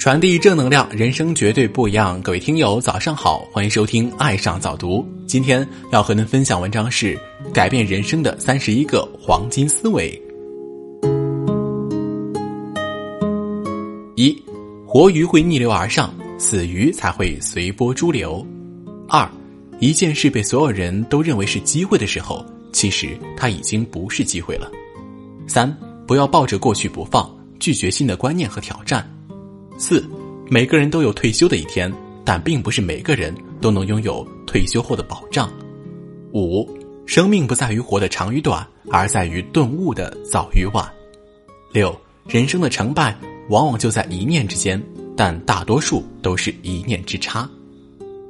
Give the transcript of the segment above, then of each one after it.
传递正能量，人生绝对不一样。各位听友，早上好，欢迎收听《爱上早读》。今天要和您分享文章是《改变人生的三十一个黄金思维》。一，活鱼会逆流而上，死鱼才会随波逐流。二，一件事被所有人都认为是机会的时候，其实它已经不是机会了。三，不要抱着过去不放，拒绝新的观念和挑战。四，每个人都有退休的一天，但并不是每个人都能拥有退休后的保障。五，生命不在于活得长与短，而在于顿悟的早与晚。六，人生的成败往往就在一念之间，但大多数都是一念之差。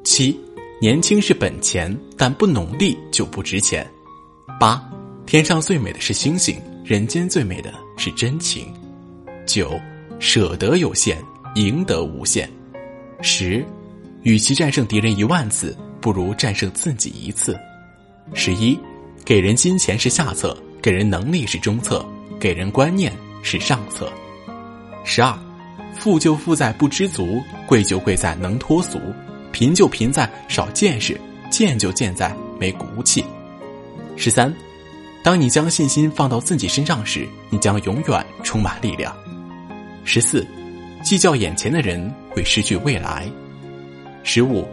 七，年轻是本钱，但不努力就不值钱。八，天上最美的是星星，人间最美的是真情。九，舍得有限。赢得无限。十，与其战胜敌人一万次，不如战胜自己一次。十一，给人金钱是下策，给人能力是中策，给人观念是上策。十二，富就富在不知足，贵就贵在能脱俗，贫就贫在少见识，贱就贱在没骨气。十三，当你将信心放到自己身上时，你将永远充满力量。十四。计较眼前的人会失去未来。十五，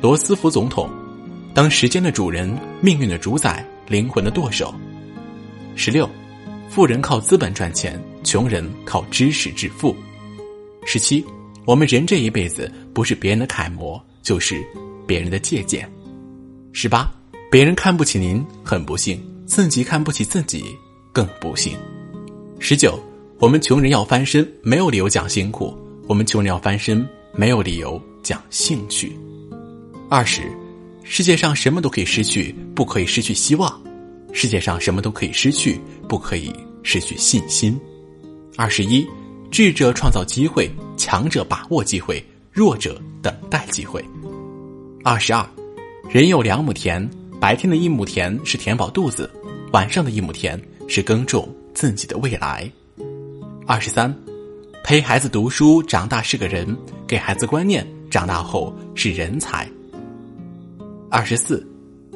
罗斯福总统，当时间的主人，命运的主宰，灵魂的舵手。十六，富人靠资本赚钱，穷人靠知识致富。十七，我们人这一辈子不是别人的楷模，就是别人的借鉴。十八，别人看不起您很不幸，自己看不起自己更不幸。十九。我们穷人要翻身，没有理由讲辛苦；我们穷人要翻身，没有理由讲兴趣。二十，世界上什么都可以失去，不可以失去希望；世界上什么都可以失去，不可以失去信心。二十一，智者创造机会，强者把握机会，弱者等待机会。二十二，人有两亩田，白天的一亩田是填饱肚子，晚上的一亩田是耕种自己的未来。二十三，陪孩子读书，长大是个人；给孩子观念，长大后是人才。二十四，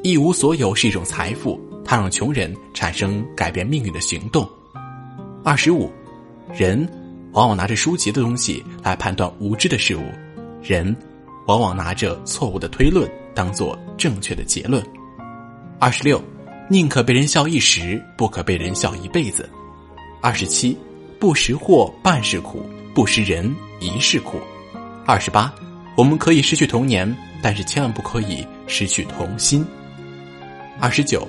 一无所有是一种财富，它让穷人产生改变命运的行动。二十五，人往往拿着书籍的东西来判断无知的事物，人往往拿着错误的推论当做正确的结论。二十六，宁可被人笑一时，不可被人笑一辈子。二十七。不识货半是苦，不识人一世苦。二十八，我们可以失去童年，但是千万不可以失去童心。二十九，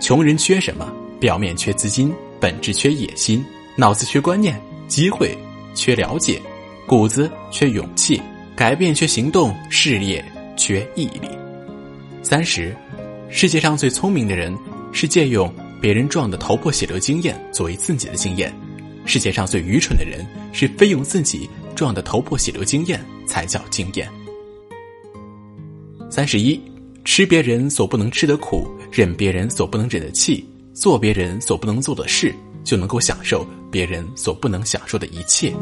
穷人缺什么？表面缺资金，本质缺野心，脑子缺观念，机会缺了解，骨子缺勇气，改变缺行动，事业缺毅力。三十，世界上最聪明的人是借用别人撞的头破血流经验作为自己的经验。世界上最愚蠢的人是非用自己撞得头破血流经验才叫经验。三十一，吃别人所不能吃的苦，忍别人所不能忍的气，做别人所不能做的事，就能够享受别人所不能享受的一切。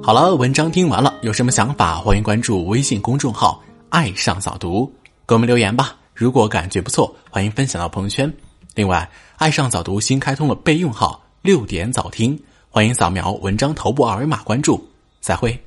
好了，文章听完了，有什么想法，欢迎关注微信公众号“爱上早读”，给我们留言吧。如果感觉不错，欢迎分享到朋友圈。另外，爱上早读新开通了备用号“六点早听”，欢迎扫描文章头部二维码关注。再会。